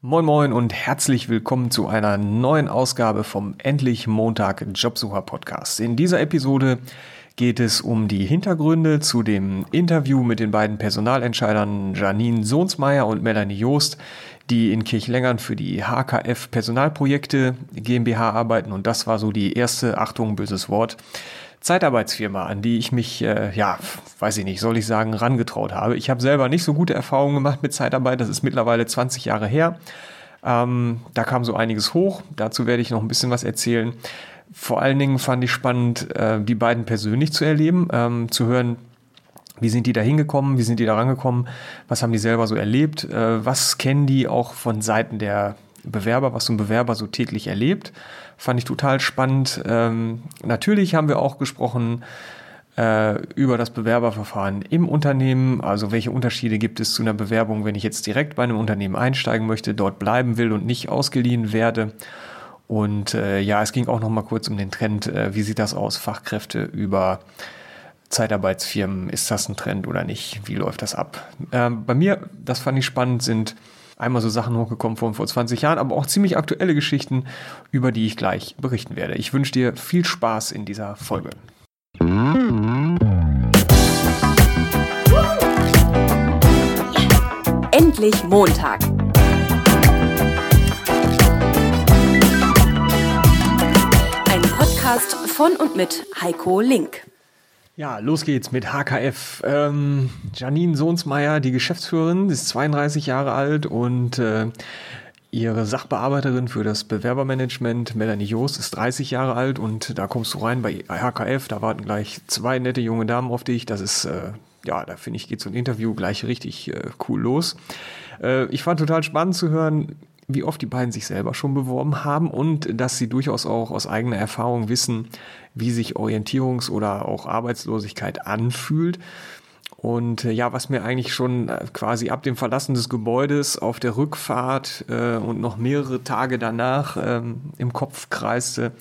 Moin Moin und herzlich willkommen zu einer neuen Ausgabe vom Endlich Montag Jobsucher Podcast. In dieser Episode geht es um die Hintergründe zu dem Interview mit den beiden Personalentscheidern Janine Sohnsmeier und Melanie Joost, die in Kirchlengern für die HKF Personalprojekte GmbH arbeiten. Und das war so die erste, Achtung, böses Wort, Zeitarbeitsfirma, an die ich mich, äh, ja, weiß ich nicht, soll ich sagen, rangetraut habe. Ich habe selber nicht so gute Erfahrungen gemacht mit Zeitarbeit. Das ist mittlerweile 20 Jahre her. Ähm, da kam so einiges hoch. Dazu werde ich noch ein bisschen was erzählen. Vor allen Dingen fand ich spannend, äh, die beiden persönlich zu erleben, ähm, zu hören, wie sind die da hingekommen, wie sind die da rangekommen, was haben die selber so erlebt, äh, was kennen die auch von Seiten der Bewerber, was so ein Bewerber so täglich erlebt. Fand ich total spannend. Ähm, natürlich haben wir auch gesprochen äh, über das Bewerberverfahren im Unternehmen. Also welche Unterschiede gibt es zu einer Bewerbung, wenn ich jetzt direkt bei einem Unternehmen einsteigen möchte, dort bleiben will und nicht ausgeliehen werde. Und äh, ja, es ging auch noch mal kurz um den Trend. Äh, wie sieht das aus? Fachkräfte über Zeitarbeitsfirmen. Ist das ein Trend oder nicht? Wie läuft das ab? Ähm, bei mir, das fand ich spannend, sind einmal so Sachen hochgekommen von vor 20 Jahren, aber auch ziemlich aktuelle Geschichten, über die ich gleich berichten werde. Ich wünsche dir viel Spaß in dieser Folge. Endlich Montag. Ein Podcast von und mit Heiko Link. Ja, los geht's mit HKF. Ähm, Janine Sohnsmeier, die Geschäftsführerin, ist 32 Jahre alt und äh, ihre Sachbearbeiterin für das Bewerbermanagement, Melanie Joost, ist 30 Jahre alt und da kommst du rein bei HKF. Da warten gleich zwei nette junge Damen auf dich. Das ist, äh, ja, da finde ich, geht so ein Interview gleich richtig äh, cool los. Äh, ich fand total spannend zu hören, wie oft die beiden sich selber schon beworben haben und dass sie durchaus auch aus eigener Erfahrung wissen, wie sich Orientierungs- oder auch Arbeitslosigkeit anfühlt. Und äh, ja, was mir eigentlich schon äh, quasi ab dem Verlassen des Gebäudes auf der Rückfahrt äh, und noch mehrere Tage danach ähm, im Kopf kreiste,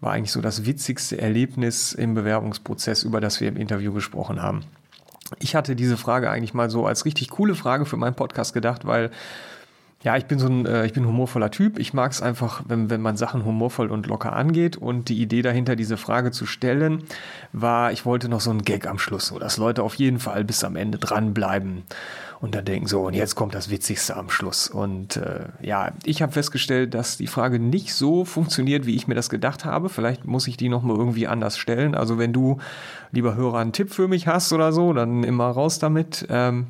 war eigentlich so das witzigste Erlebnis im Bewerbungsprozess, über das wir im Interview gesprochen haben. Ich hatte diese Frage eigentlich mal so als richtig coole Frage für meinen Podcast gedacht, weil ja, ich bin so ein, äh, ich bin humorvoller Typ. Ich mag es einfach, wenn, wenn man Sachen humorvoll und locker angeht. Und die Idee dahinter, diese Frage zu stellen, war, ich wollte noch so einen Gag am Schluss, so dass Leute auf jeden Fall bis am Ende dranbleiben und dann denken so, und jetzt kommt das Witzigste am Schluss. Und äh, ja, ich habe festgestellt, dass die Frage nicht so funktioniert, wie ich mir das gedacht habe. Vielleicht muss ich die nochmal irgendwie anders stellen. Also wenn du, lieber Hörer, einen Tipp für mich hast oder so, dann immer raus damit. Ähm,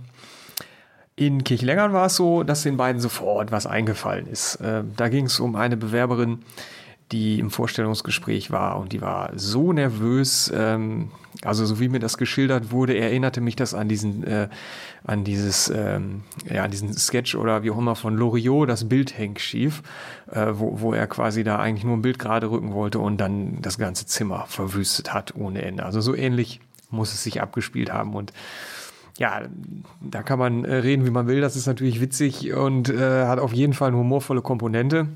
in Kirchlengern war es so, dass den beiden sofort was eingefallen ist. Äh, da ging es um eine Bewerberin, die im Vorstellungsgespräch war und die war so nervös, ähm, also so wie mir das geschildert wurde, erinnerte mich das an diesen, äh, an dieses, ähm, ja, an diesen Sketch oder wie auch immer von Loriot, das Bild hängt schief, äh, wo, wo er quasi da eigentlich nur ein Bild gerade rücken wollte und dann das ganze Zimmer verwüstet hat ohne Ende. Also so ähnlich muss es sich abgespielt haben und ja, da kann man äh, reden, wie man will. Das ist natürlich witzig und äh, hat auf jeden Fall eine humorvolle Komponente.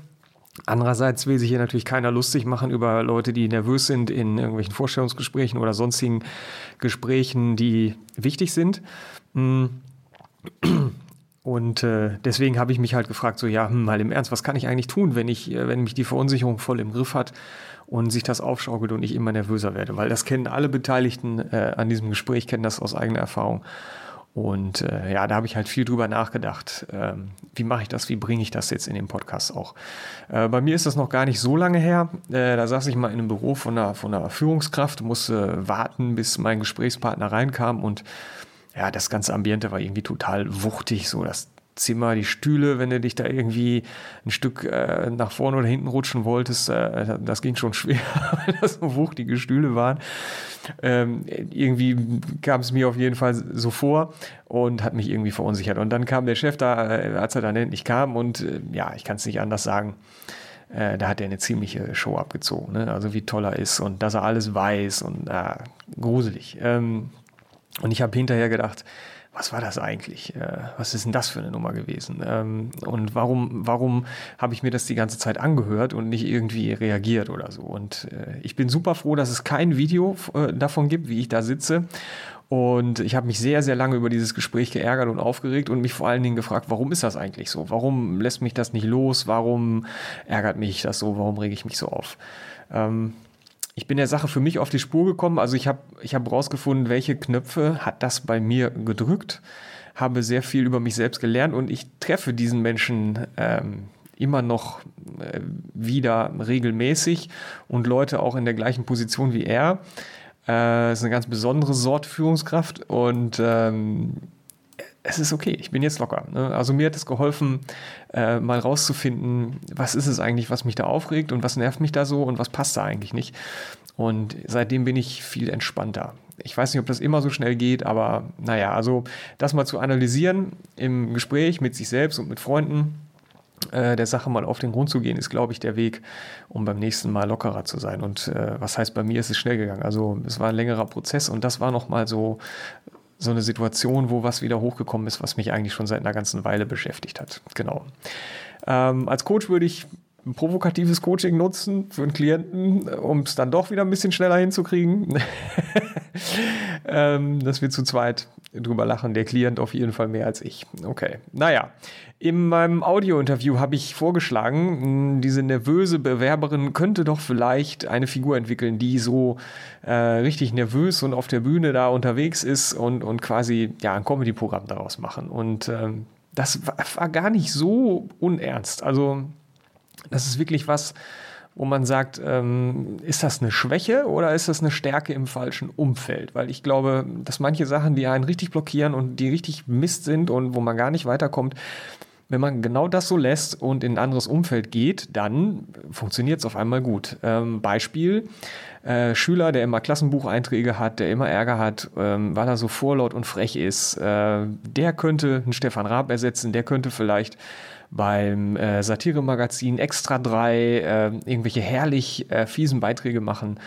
Andererseits will sich hier natürlich keiner lustig machen über Leute, die nervös sind in irgendwelchen Vorstellungsgesprächen oder sonstigen Gesprächen, die wichtig sind. Und äh, deswegen habe ich mich halt gefragt, so ja, hm, mal im Ernst, was kann ich eigentlich tun, wenn ich, äh, wenn mich die Verunsicherung voll im Griff hat und sich das aufschaukelt und ich immer nervöser werde, weil das kennen alle Beteiligten äh, an diesem Gespräch, kennen das aus eigener Erfahrung. Und äh, ja, da habe ich halt viel drüber nachgedacht. Ähm, wie mache ich das? Wie bringe ich das jetzt in den Podcast auch? Äh, bei mir ist das noch gar nicht so lange her. Äh, da saß ich mal in einem Büro von einer, von einer Führungskraft, musste warten, bis mein Gesprächspartner reinkam und ja, das ganze Ambiente war irgendwie total wuchtig, so das Zimmer, die Stühle, wenn du dich da irgendwie ein Stück äh, nach vorne oder hinten rutschen wolltest, äh, das ging schon schwer, weil das so wuchtige Stühle waren. Ähm, irgendwie kam es mir auf jeden Fall so vor und hat mich irgendwie verunsichert. Und dann kam der Chef da, äh, als er dann endlich kam und äh, ja, ich kann es nicht anders sagen, äh, da hat er eine ziemliche Show abgezogen. Ne? Also wie toll er ist und dass er alles weiß und äh, gruselig. Ähm, und ich habe hinterher gedacht, was war das eigentlich? Äh, was ist denn das für eine Nummer gewesen? Ähm, und warum, warum habe ich mir das die ganze Zeit angehört und nicht irgendwie reagiert oder so? Und äh, ich bin super froh, dass es kein Video äh, davon gibt, wie ich da sitze. Und ich habe mich sehr, sehr lange über dieses Gespräch geärgert und aufgeregt und mich vor allen Dingen gefragt, warum ist das eigentlich so? Warum lässt mich das nicht los? Warum ärgert mich das so? Warum rege ich mich so auf? Ähm, ich bin der Sache für mich auf die Spur gekommen. Also ich habe ich hab rausgefunden, welche Knöpfe hat das bei mir gedrückt, habe sehr viel über mich selbst gelernt und ich treffe diesen Menschen ähm, immer noch äh, wieder regelmäßig und Leute auch in der gleichen Position wie er. Äh, ist eine ganz besondere Sorte Führungskraft und ähm, es ist okay, ich bin jetzt locker. Ne? Also mir hat es geholfen, äh, mal rauszufinden, was ist es eigentlich, was mich da aufregt und was nervt mich da so und was passt da eigentlich nicht. Und seitdem bin ich viel entspannter. Ich weiß nicht, ob das immer so schnell geht, aber naja, also das mal zu analysieren im Gespräch mit sich selbst und mit Freunden, äh, der Sache mal auf den Grund zu gehen, ist, glaube ich, der Weg, um beim nächsten Mal lockerer zu sein. Und äh, was heißt, bei mir ist es schnell gegangen. Also es war ein längerer Prozess und das war nochmal so so eine Situation, wo was wieder hochgekommen ist, was mich eigentlich schon seit einer ganzen Weile beschäftigt hat. Genau. Ähm, als Coach würde ich ein provokatives Coaching nutzen für einen Klienten, um es dann doch wieder ein bisschen schneller hinzukriegen. ähm, dass wir zu zweit drüber lachen. Der Klient auf jeden Fall mehr als ich. Okay. Naja, in meinem Audio-Interview habe ich vorgeschlagen, diese nervöse Bewerberin könnte doch vielleicht eine Figur entwickeln, die so äh, richtig nervös und auf der Bühne da unterwegs ist und, und quasi ja, ein Comedy-Programm daraus machen. Und ähm, das war, war gar nicht so unernst. Also das ist wirklich was, wo man sagt, ähm, ist das eine Schwäche oder ist das eine Stärke im falschen Umfeld? Weil ich glaube, dass manche Sachen, die einen richtig blockieren und die richtig Mist sind und wo man gar nicht weiterkommt, wenn man genau das so lässt und in ein anderes Umfeld geht, dann funktioniert es auf einmal gut. Ähm, Beispiel, äh, Schüler, der immer Klassenbucheinträge hat, der immer Ärger hat, ähm, weil er so vorlaut und frech ist, äh, der könnte einen Stefan Raab ersetzen, der könnte vielleicht beim äh, Satiremagazin Extra 3 äh, irgendwelche herrlich äh, fiesen Beiträge machen.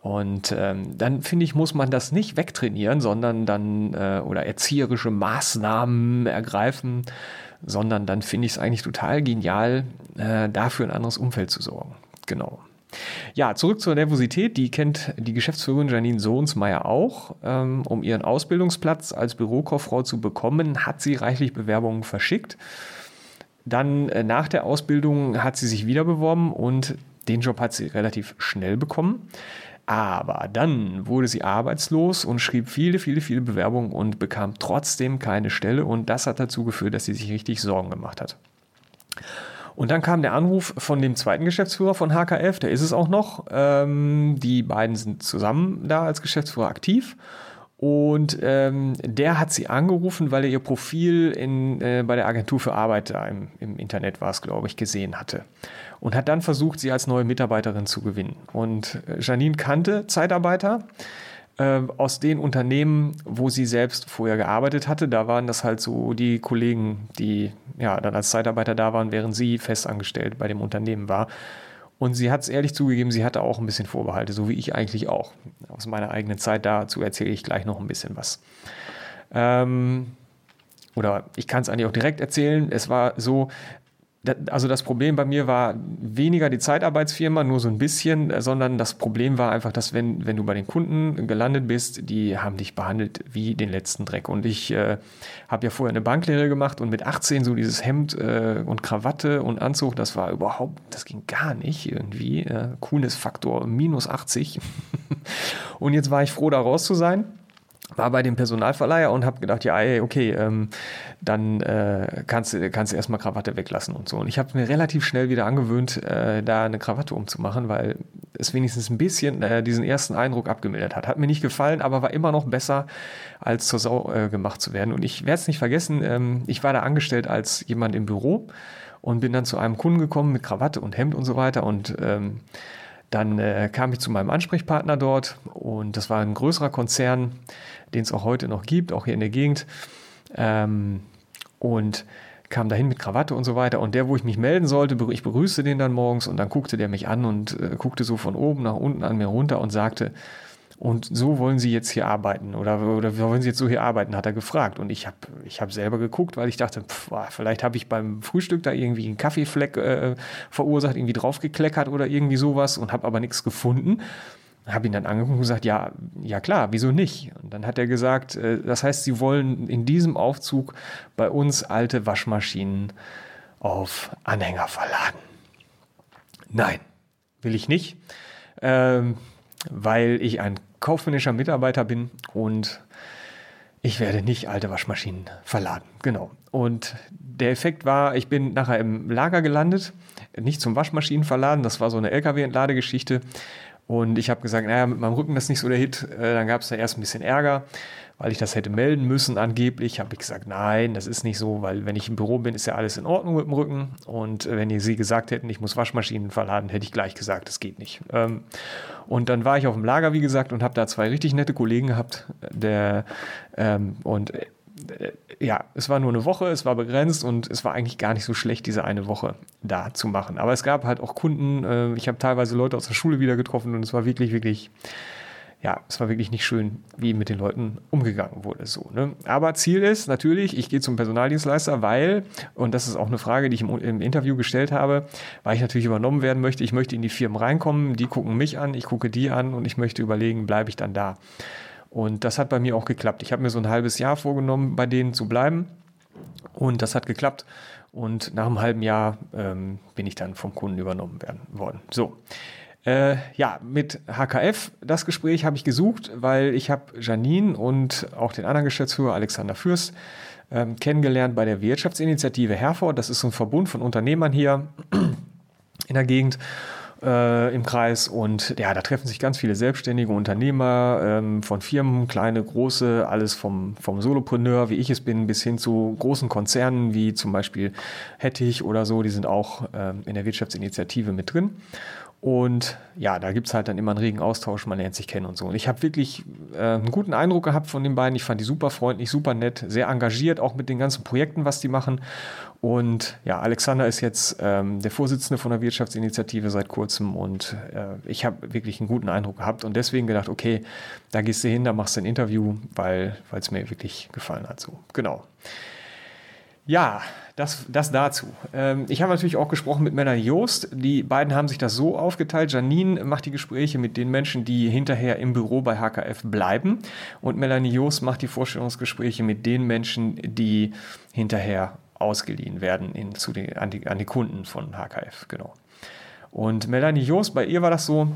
Und ähm, dann finde ich, muss man das nicht wegtrainieren, sondern dann äh, oder erzieherische Maßnahmen ergreifen, sondern dann finde ich es eigentlich total genial, äh, dafür ein anderes Umfeld zu sorgen. Genau. Ja, zurück zur Nervosität. Die kennt die Geschäftsführerin Janine Sohnsmeier auch. Ähm, um ihren Ausbildungsplatz als Bürokauffrau zu bekommen, hat sie reichlich Bewerbungen verschickt. Dann äh, nach der Ausbildung hat sie sich wieder beworben und den Job hat sie relativ schnell bekommen. Aber dann wurde sie arbeitslos und schrieb viele, viele, viele Bewerbungen und bekam trotzdem keine Stelle. Und das hat dazu geführt, dass sie sich richtig Sorgen gemacht hat. Und dann kam der Anruf von dem zweiten Geschäftsführer von HKF, der ist es auch noch. Ähm, die beiden sind zusammen da als Geschäftsführer aktiv. Und ähm, der hat sie angerufen, weil er ihr Profil in, äh, bei der Agentur für Arbeit da im, im Internet war es, glaube ich, gesehen hatte. Und hat dann versucht, sie als neue Mitarbeiterin zu gewinnen. Und äh, Janine kannte Zeitarbeiter äh, aus den Unternehmen, wo sie selbst vorher gearbeitet hatte. Da waren das halt so die Kollegen, die ja dann als Zeitarbeiter da waren, während sie festangestellt bei dem Unternehmen war. Und sie hat es ehrlich zugegeben, sie hatte auch ein bisschen Vorbehalte, so wie ich eigentlich auch. Aus meiner eigenen Zeit dazu erzähle ich gleich noch ein bisschen was. Ähm, oder ich kann es eigentlich auch direkt erzählen. Es war so, also das Problem bei mir war weniger die Zeitarbeitsfirma, nur so ein bisschen, äh, sondern das Problem war einfach, dass wenn, wenn du bei den Kunden gelandet bist, die haben dich behandelt wie den letzten Dreck. Und ich äh, habe ja vorher eine Banklehre gemacht und mit 18 so dieses Hemd äh, und Krawatte und Anzug, das war überhaupt, das ging gar nicht irgendwie. Äh, Coolness-Faktor minus 80. und jetzt war ich froh, da raus zu sein war bei dem Personalverleiher und habe gedacht, ja, ey, okay, ähm, dann äh, kannst, du, kannst du erstmal Krawatte weglassen und so. Und ich habe mir relativ schnell wieder angewöhnt, äh, da eine Krawatte umzumachen, weil es wenigstens ein bisschen äh, diesen ersten Eindruck abgemildert hat. Hat mir nicht gefallen, aber war immer noch besser, als zur Sau äh, gemacht zu werden. Und ich werde es nicht vergessen, ähm, ich war da angestellt als jemand im Büro und bin dann zu einem Kunden gekommen mit Krawatte und Hemd und so weiter und ähm, dann äh, kam ich zu meinem Ansprechpartner dort und das war ein größerer Konzern, den es auch heute noch gibt, auch hier in der Gegend. Ähm, und kam dahin mit Krawatte und so weiter. Und der, wo ich mich melden sollte, ich begrüßte den dann morgens und dann guckte der mich an und äh, guckte so von oben nach unten an mir runter und sagte, Und so wollen Sie jetzt hier arbeiten oder, oder wollen Sie jetzt so hier arbeiten, hat er gefragt. Und ich habe ich hab selber geguckt, weil ich dachte, pff, vielleicht habe ich beim Frühstück da irgendwie einen Kaffeefleck äh, verursacht, irgendwie draufgekleckert oder irgendwie sowas und habe aber nichts gefunden habe ihn dann angeguckt und gesagt, ja, ja klar, wieso nicht? Und dann hat er gesagt, äh, das heißt, sie wollen in diesem Aufzug bei uns alte Waschmaschinen auf Anhänger verladen. Nein, will ich nicht, ähm, weil ich ein kaufmännischer Mitarbeiter bin und ich werde nicht alte Waschmaschinen verladen. Genau. Und der Effekt war, ich bin nachher im Lager gelandet, nicht zum Waschmaschinen verladen, das war so eine LKW-Entladegeschichte. Und ich habe gesagt, naja, mit meinem Rücken das ist nicht so der Hit. Äh, dann gab es da erst ein bisschen Ärger weil ich das hätte melden müssen angeblich, habe ich gesagt, nein, das ist nicht so, weil wenn ich im Büro bin, ist ja alles in Ordnung mit dem Rücken. Und wenn ihr sie gesagt hätten, ich muss Waschmaschinen verladen, hätte ich gleich gesagt, das geht nicht. Ähm, und dann war ich auf dem Lager, wie gesagt, und habe da zwei richtig nette Kollegen gehabt. Der, ähm, und äh, ja, es war nur eine Woche, es war begrenzt und es war eigentlich gar nicht so schlecht, diese eine Woche da zu machen. Aber es gab halt auch Kunden, äh, ich habe teilweise Leute aus der Schule wieder getroffen und es war wirklich, wirklich ja, es war wirklich nicht schön, wie mit den Leuten umgegangen wurde. So, ne? Aber Ziel ist natürlich, ich gehe zum Personaldienstleister, weil, und das ist auch eine Frage, die ich im, im, Interview gestellt habe, weil ich natürlich übernommen werden möchte. Ich möchte in die Firmen reinkommen, die gucken mich an, ich gucke die an und ich möchte überlegen, bleibe ich dann da. Und das hat bei mir auch geklappt. Ich habe mir so ein halbes Jahr vorgenommen, bei denen zu bleiben. Und das hat geklappt. Und nach einem halben Jahr ähm, bin ich dann vom Kunden übernommen werden worden. So. Äh, ja, mit HKF, das Gespräch habe ich gesucht, weil ich habe Janine und auch den anderen Geschäftsführer Alexander Fürst ähm, kennengelernt bei der Wirtschaftsinitiative Herford. Das ist so ein Verbund von Unternehmern hier in der Gegend. Äh, im Kreis und ja, da treffen sich ganz viele selbstständige Unternehmer ähm, von Firmen, kleine, große, alles vom, vom Solopreneur, wie ich es bin, bis hin zu großen Konzernen wie zum Beispiel Hettich oder so, die sind auch ähm, in der Wirtschaftsinitiative mit drin. Und ja, da gibt es halt dann immer einen regen Austausch, man lernt sich kennen und so. Und ich habe wirklich äh, einen guten Eindruck gehabt von den beiden. Ich fand die super freundlich, super nett, sehr engagiert, auch mit den ganzen Projekten, was die machen. Und ja, Alexander ist jetzt ähm, der Vorsitzende von der Wirtschaftsinitiative seit kurzem und äh, ich habe wirklich einen guten Eindruck gehabt und deswegen gedacht, okay, da gehst du hin, da machst du ein Interview, weil es mir wirklich gefallen hat. So, genau. Ja, das, das dazu. Ähm, ich habe natürlich auch gesprochen mit Melanie Joost. Die beiden haben sich das so aufgeteilt. Janine macht die Gespräche mit den Menschen, die hinterher im Büro bei HKF bleiben. Und Melanie Joost macht die Vorstellungsgespräche mit den Menschen, die hinterher ausgeliehen werden in, zu den, an, die, an die Kunden von HKF. Genau. Und Melanie Joost, bei ihr war das so,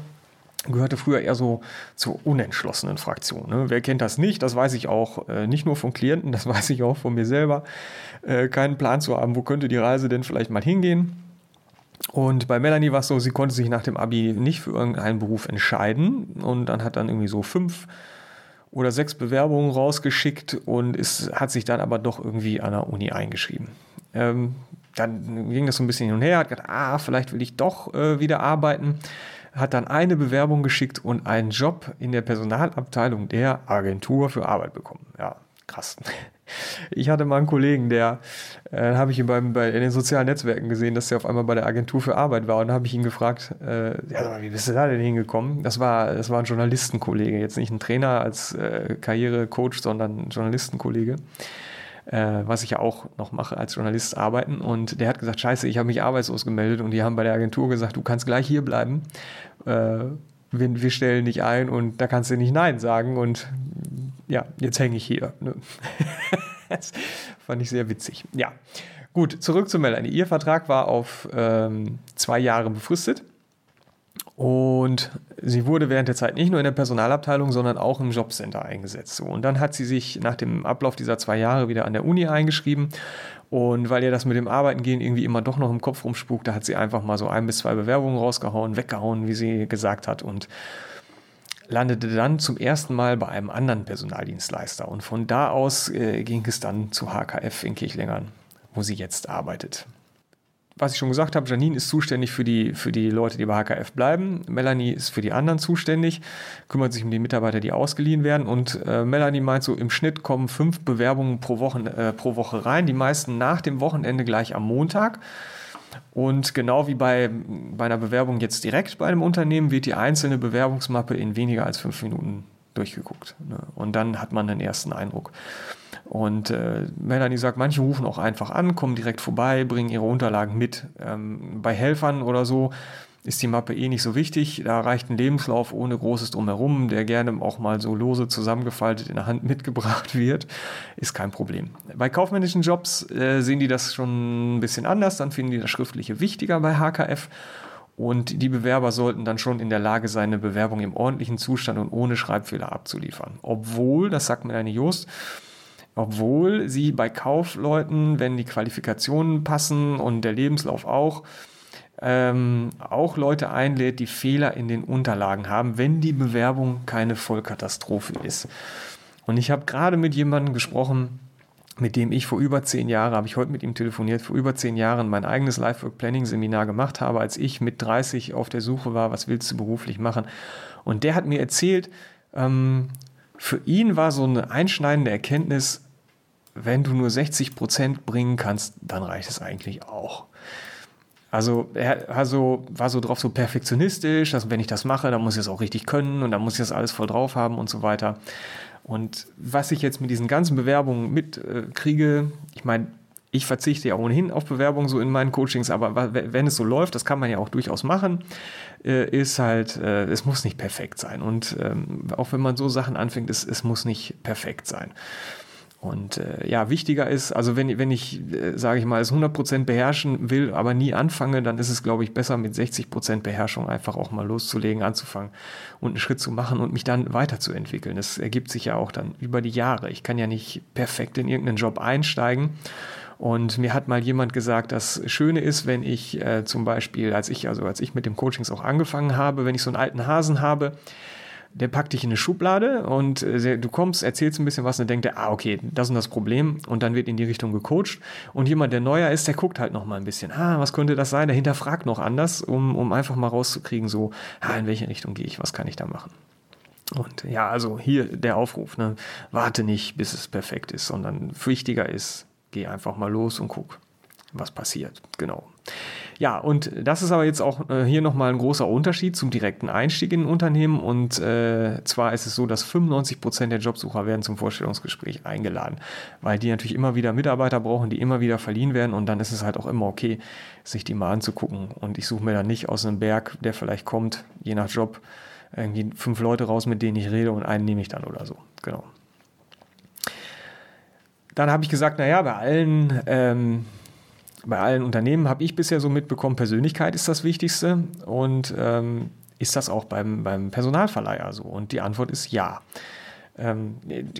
gehörte früher eher so zur unentschlossenen Fraktion. Ne? Wer kennt das nicht? Das weiß ich auch äh, nicht nur von Klienten, das weiß ich auch von mir selber. Äh, keinen Plan zu haben, wo könnte die Reise denn vielleicht mal hingehen. Und bei Melanie war es so, sie konnte sich nach dem Abi nicht für irgendeinen Beruf entscheiden und dann hat dann irgendwie so fünf oder sechs Bewerbungen rausgeschickt und ist, hat sich dann aber doch irgendwie an der Uni eingeschrieben. Ähm, dann ging das so ein bisschen hin und her, hat gedacht, ah, vielleicht will ich doch äh, wieder arbeiten hat dann eine Bewerbung geschickt und einen Job in der Personalabteilung der Agentur für Arbeit bekommen. Ja, krass. Ich hatte mal einen Kollegen, der äh, habe ich ihn beim, bei, in den sozialen Netzwerken gesehen, dass er auf einmal bei der Agentur für Arbeit war und habe ich ihn gefragt, äh, ja, wie bist du da denn hingekommen? Das war, das war ein Journalistenkollege, jetzt nicht ein Trainer als äh, Karrierecoach, sondern ein Journalistenkollege äh, was ich ja auch noch mache als Journalist arbeiten. Und der hat gesagt, scheiße, ich habe mich arbeitslos gemeldet und die haben bei der Agentur gesagt, du kannst gleich hier bleiben. Äh, wir, wir, stellen dich ein und da kannst du nicht Nein sagen. Und ja, jetzt hänge ich hier. Ne? das fand ich sehr witzig. Ja, gut, zurück zu Melanie. Ihr Vertrag war auf ähm, zwei Jahre befristet. Und sie wurde während der Zeit nicht nur in der Personalabteilung, sondern auch im Jobcenter eingesetzt. Und dann hat sie sich nach dem Ablauf dieser zwei Jahre wieder an der Uni eingeschrieben. Und weil ihr das mit dem Arbeiten gehen irgendwie immer doch noch im Kopf rumspukt, da hat sie einfach mal so ein bis zwei Bewerbungen rausgehauen, weggehauen, wie sie gesagt hat. Und landete dann zum ersten Mal bei einem anderen Personaldienstleister. Und von da aus äh, ging es dann zu HKF in Kirchlengern, wo sie jetzt arbeitet was ich schon gesagt habe, Janine ist zuständig für die, für die Leute, die bei HKF bleiben. Melanie ist für die anderen zuständig, kümmert sich um die Mitarbeiter, die ausgeliehen werden. Und äh, Melanie meint so, im Schnitt kommen fünf Bewerbungen pro Woche, äh, pro Woche rein, die meisten nach dem Wochenende gleich am Montag. Und genau wie bei, bei einer Bewerbung jetzt direkt bei einem Unternehmen wird die einzelne Bewerbungsmappe in weniger als fünf Minuten durchgeguckt. Ne? Und dann hat man den ersten Eindruck. Und äh, Melanie sagt, manche rufen auch einfach an, kommen direkt vorbei, bringen ihre Unterlagen mit. Ähm, bei Helfern oder so ist die Mappe eh nicht so wichtig. Da reicht ein Lebenslauf ohne großes Drumherum, der gerne auch mal so lose zusammengefaltet in der Hand mitgebracht wird. Ist kein Problem. Bei kaufmännischen Jobs äh, sehen die das schon ein bisschen anders. Dann finden die das Schriftliche wichtiger bei HKF. Und die Bewerber sollten dann schon in der Lage sein, eine Bewerbung im ordentlichen Zustand und ohne Schreibfehler abzuliefern. Obwohl, das sagt mir eine Just, obwohl sie bei Kaufleuten, wenn die Qualifikationen passen und der Lebenslauf auch, ähm, auch Leute einlädt, die Fehler in den Unterlagen haben, wenn die Bewerbung keine Vollkatastrophe ist. Und ich habe gerade mit jemandem gesprochen, mit dem ich vor über zehn Jahren, habe ich heute mit ihm telefoniert, vor über zehn Jahren mein eigenes Lifework Planning Seminar gemacht habe, als ich mit 30 auf der Suche war, was willst du beruflich machen. Und der hat mir erzählt, ähm, für ihn war so eine einschneidende Erkenntnis, wenn du nur 60 Prozent bringen kannst, dann reicht es eigentlich auch. Also er also, war so drauf so perfektionistisch, dass wenn ich das mache, dann muss ich es auch richtig können und dann muss ich das alles voll drauf haben und so weiter. Und was ich jetzt mit diesen ganzen Bewerbungen mitkriege, äh, ich meine, ich verzichte ja ohnehin auf Bewerbungen so in meinen Coachings, aber wenn es so läuft, das kann man ja auch durchaus machen, äh, ist halt, äh, es muss nicht perfekt sein. Und ähm, auch wenn man so Sachen anfängt, es, es muss nicht perfekt sein. Und äh, ja, wichtiger ist, also wenn, wenn ich, äh, sage ich mal, es 100% beherrschen will, aber nie anfange, dann ist es, glaube ich, besser mit 60% Beherrschung einfach auch mal loszulegen, anzufangen und einen Schritt zu machen und mich dann weiterzuentwickeln. Das ergibt sich ja auch dann über die Jahre. Ich kann ja nicht perfekt in irgendeinen Job einsteigen. Und mir hat mal jemand gesagt, das Schöne ist, wenn ich äh, zum Beispiel, als ich, also als ich mit dem Coachings auch angefangen habe, wenn ich so einen alten Hasen habe, der packt dich in eine Schublade und äh, du kommst, erzählst ein bisschen was und denkt, ah, okay, das ist das Problem und dann wird in die Richtung gecoacht. Und jemand, der neuer ist, der guckt halt noch mal ein bisschen, ah, was könnte das sein, der hinterfragt noch anders, um, um einfach mal rauszukriegen, so, ah, in welche Richtung gehe ich, was kann ich da machen. Und ja, also hier der Aufruf, ne, warte nicht, bis es perfekt ist, sondern wichtiger ist, geh einfach mal los und guck, was passiert, genau. Ja, und das ist aber jetzt auch äh, hier nochmal ein großer Unterschied zum direkten Einstieg in ein Unternehmen. Und äh, zwar ist es so, dass 95 Prozent der Jobsucher werden zum Vorstellungsgespräch eingeladen, weil die natürlich immer wieder Mitarbeiter brauchen, die immer wieder verliehen werden. Und dann ist es halt auch immer okay, sich die mal anzugucken. Und ich suche mir dann nicht aus einem Berg, der vielleicht kommt, je nach Job, irgendwie fünf Leute raus, mit denen ich rede und einen nehme ich dann oder so. Genau. Dann habe ich gesagt, naja, bei allen ähm, bei allen Unternehmen habe ich bisher so mitbekommen, Persönlichkeit ist das Wichtigste. Und ähm, ist das auch beim, beim Personalverleiher so? Und die Antwort ist ja. Ähm,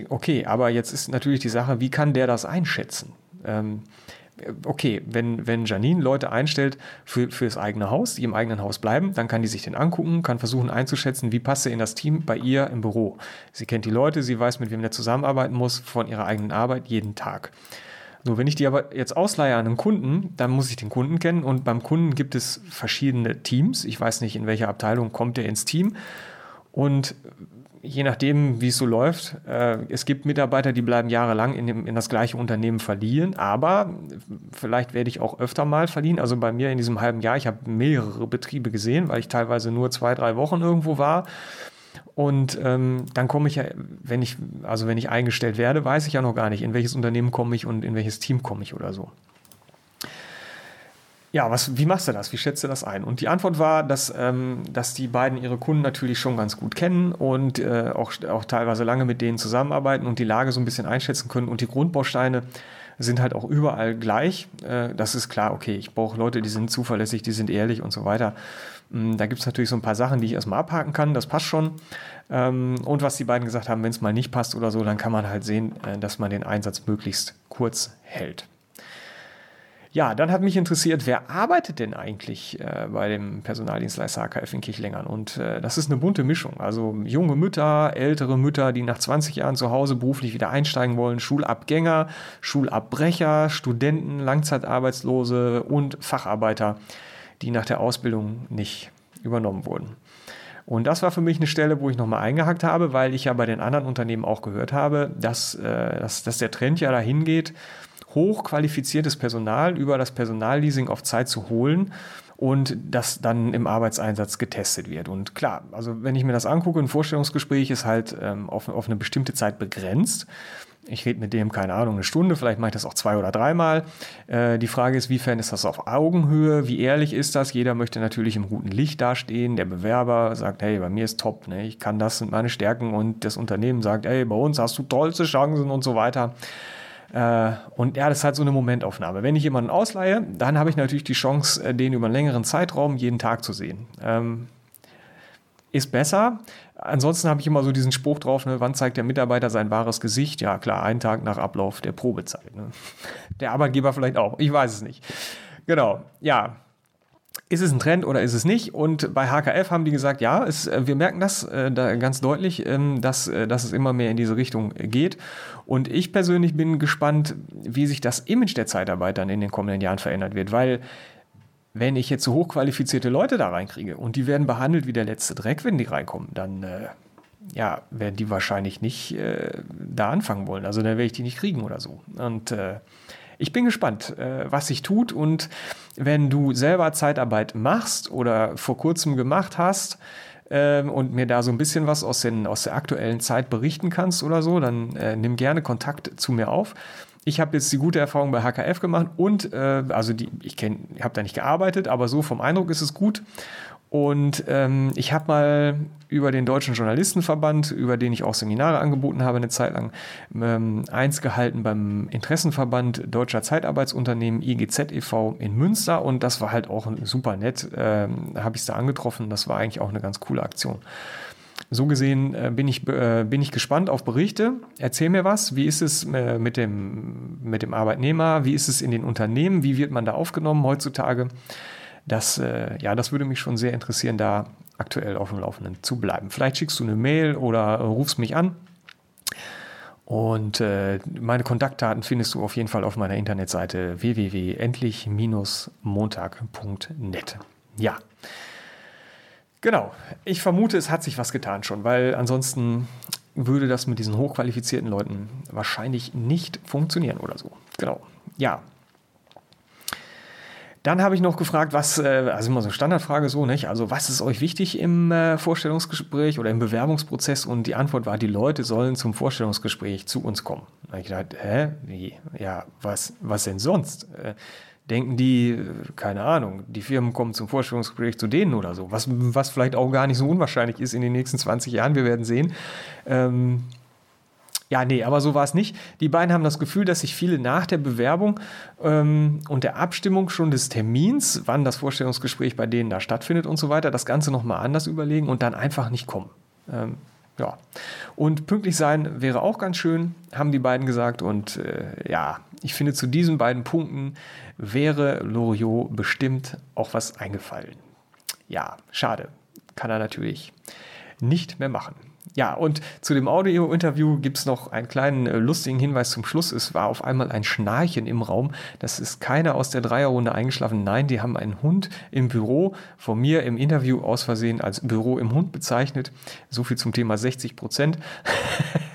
okay, aber jetzt ist natürlich die Sache, wie kann der das einschätzen? Okay, wenn, wenn Janine Leute einstellt für, das eigene Haus, die im eigenen Haus bleiben, dann kann die sich den angucken, kann versuchen einzuschätzen, wie passt er in das Team bei ihr im Büro. Sie kennt die Leute, sie weiß, mit wem er zusammenarbeiten muss, von ihrer eigenen Arbeit jeden Tag. So, wenn ich die aber jetzt ausleihe an einen Kunden, dann muss ich den Kunden kennen und beim Kunden gibt es verschiedene Teams. Ich weiß nicht, in welcher Abteilung kommt er ins Team. Und je nachdem, wie es so läuft, äh, es gibt Mitarbeiter, die bleiben jahrelang in, dem, in das gleiche Unternehmen verliehen, aber vielleicht werde ich auch öfter mal verliehen. Also bei mir in diesem halben Jahr, ich habe mehrere Betriebe gesehen, weil ich teilweise nur zwei, drei Wochen irgendwo war. Und ähm, dann komme ich ja, wenn ich, also wenn ich eingestellt werde, weiß ich ja noch gar nicht, in welches Unternehmen komme ich und in welches Team komme ich oder so. Ja, was, wie machst du das? Wie schätzt du das ein? Und die Antwort war, dass, ähm, dass die beiden ihre Kunden natürlich schon ganz gut kennen und äh, auch, auch teilweise lange mit denen zusammenarbeiten und die Lage so ein bisschen einschätzen können. Und die Grundbausteine sind halt auch überall gleich. Äh, das ist klar, okay, ich brauche Leute, die sind zuverlässig, die sind ehrlich und so weiter. Mm, da gibt es natürlich so ein paar Sachen, die ich erstmal abhaken kann, das passt schon. Ähm, und was die beiden gesagt haben, wenn es mal nicht passt oder so, dann kann man halt sehen, äh, dass man den Einsatz möglichst kurz hält. Ja, dann hat mich interessiert, wer arbeitet denn eigentlich äh, bei dem Personaldienstleister HKF in Kirchlengern? Und äh, das ist eine bunte Mischung. Also junge Mütter, ältere Mütter, die nach 20 Jahren zu Hause beruflich wieder einsteigen wollen, Schulabgänger, Schulabbrecher, Studenten, Langzeitarbeitslose und Facharbeiter die nach der Ausbildung nicht übernommen wurden. Und das war für mich eine Stelle, wo ich nochmal eingehakt habe, weil ich ja bei den anderen Unternehmen auch gehört habe, dass, äh, dass, dass der Trend ja dahin geht, hochqualifiziertes Personal über das Personalleasing auf Zeit zu holen und das dann im Arbeitseinsatz getestet wird. Und klar, also wenn ich mir das angucke, ein Vorstellungsgespräch ist halt ähm, auf, auf eine bestimmte Zeit begrenzt. Ich rede mit dem, keine Ahnung, eine Stunde, vielleicht mache ich das auch zwei oder dreimal. Äh, die Frage ist, wiefern ist das auf Augenhöhe? Wie ehrlich ist das? Jeder möchte natürlich im guten Licht dastehen. Der Bewerber sagt, hey, bei mir ist top, ne? ich kann das sind meine Stärken und das Unternehmen sagt, hey, bei uns hast du tollste Chancen und so weiter. Äh, und ja, das ist halt so eine Momentaufnahme. Wenn ich jemanden ausleihe, dann habe ich natürlich die Chance, äh, den über einen längeren Zeitraum jeden Tag zu sehen. Ähm, ist besser. Ansonsten habe ich immer so diesen Spruch drauf, ne, wann zeigt der Mitarbeiter sein wahres Gesicht? Ja, klar, einen Tag nach Ablauf der Probezeit. Ne? Der Arbeitgeber vielleicht auch, ich weiß es nicht. Genau, ja. Ist es ein Trend oder ist es nicht? Und bei HKF haben die gesagt, ja, es, äh, wir merken das äh, da ganz deutlich, ähm, dass, äh, dass es immer mehr in diese Richtung geht. Und ich persönlich bin gespannt, wie sich das Image der Zeitarbeit dann in den kommenden Jahren verändert wird, weil wenn ich jetzt so hochqualifizierte Leute da reinkriege und die werden behandelt wie der letzte Dreck, wenn die reinkommen, dann äh, ja, werden die wahrscheinlich nicht äh, da anfangen wollen. Also dann werde ich die nicht kriegen oder so. Und äh, ich bin gespannt, äh, was sich tut. Und wenn du selber Zeitarbeit machst oder vor kurzem gemacht hast, ähm, und mir da so ein bisschen was aus, den, aus der aktuellen Zeit berichten kannst oder so, dann äh, nimm gerne Kontakt zu mir auf ich habe jetzt die gute Erfahrung bei HKF gemacht und äh, also die, ich habe da nicht gearbeitet, aber so vom Eindruck ist es gut. Und ähm, ich habe mal über den Deutschen Journalistenverband, über den ich auch Seminare angeboten habe, eine Zeit lang ähm, eins gehalten beim Interessenverband Deutscher Zeitarbeitsunternehmen IGZ e.V. in Münster und das war halt auch super nett. Ähm, habe ich es da angetroffen. Das war eigentlich auch eine ganz coole Aktion. So gesehen äh, bin, ich, äh, bin ich gespannt auf Berichte. Erzähl mir was. Wie ist es äh, mit, dem, mit dem Arbeitnehmer? Wie ist es in den Unternehmen? Wie wird man da aufgenommen heutzutage? Das, äh, ja, das würde mich schon sehr interessieren, da aktuell auf dem Laufenden zu bleiben. Vielleicht schickst du eine Mail oder äh, rufst mich an. Und äh, meine Kontaktdaten findest du auf jeden Fall auf meiner Internetseite www.endlich-montag.net. Ja. Genau. Ich vermute, es hat sich was getan schon, weil ansonsten würde das mit diesen hochqualifizierten Leuten wahrscheinlich nicht funktionieren oder so. Genau. Ja. Dann habe ich noch gefragt, was, äh, also immer so eine Standardfrage so, nicht? Also, was ist euch wichtig im äh, Vorstellungsgespräch oder im Bewerbungsprozess? Und die Antwort war, die Leute sollen zum Vorstellungsgespräch zu uns kommen. Da ich gedacht, hä? Wie? Ja, was, was denn sonst? Äh, denken die, keine Ahnung, die Firmen kommen zum Vorstellungsgespräch zu denen oder so, was, was vielleicht auch gar nicht so unwahrscheinlich ist in den nächsten 20 Jahren, wir werden sehen. Ähm, ja, nee, aber so war es nicht. Die beiden haben das Gefühl, dass sich viele nach der Bewerbung ähm, und der Abstimmung schon des Termins, wann das Vorstellungsgespräch bei denen da stattfindet und so weiter, das Ganze nochmal anders überlegen und dann einfach nicht kommen. Ähm, ja. Und pünktlich sein wäre auch ganz schön, haben die beiden gesagt. Und äh, ja, ich finde, zu diesen beiden Punkten wäre Loriot bestimmt auch was eingefallen. Ja, schade. Kann er natürlich nicht mehr machen. Ja, und zu dem Audio-Interview gibt es noch einen kleinen äh, lustigen Hinweis zum Schluss. Es war auf einmal ein Schnarchen im Raum. Das ist keiner aus der Dreierrunde eingeschlafen. Nein, die haben einen Hund im Büro von mir im Interview aus Versehen als Büro im Hund bezeichnet. So viel zum Thema 60 Prozent.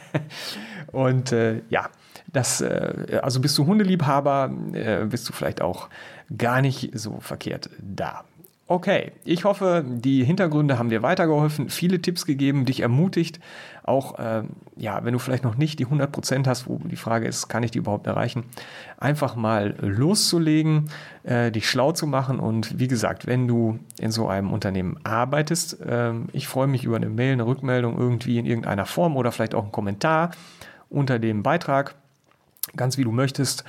und äh, ja, das, äh, also bist du Hundeliebhaber, äh, bist du vielleicht auch gar nicht so verkehrt da. Okay, ich hoffe, die Hintergründe haben dir weitergeholfen, viele Tipps gegeben, dich ermutigt. Auch, äh, ja, wenn du vielleicht noch nicht die 100% hast, wo die Frage ist, kann ich die überhaupt erreichen, einfach mal loszulegen, äh, dich schlau zu machen. Und wie gesagt, wenn du in so einem Unternehmen arbeitest, äh, ich freue mich über eine Mail, eine Rückmeldung irgendwie in irgendeiner Form oder vielleicht auch einen Kommentar unter dem Beitrag, ganz wie du möchtest.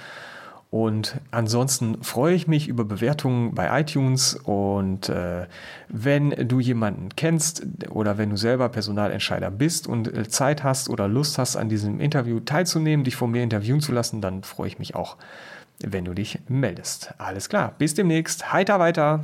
Und ansonsten freue ich mich über Bewertungen bei iTunes und äh, wenn du jemanden kennst oder wenn du selber Personalentscheider bist und äh, Zeit hast oder Lust hast, an diesem Interview teilzunehmen, dich von mir interviewen zu lassen, dann freue ich mich auch, wenn du dich meldest. Alles klar, bis demnächst. Heiter weiter!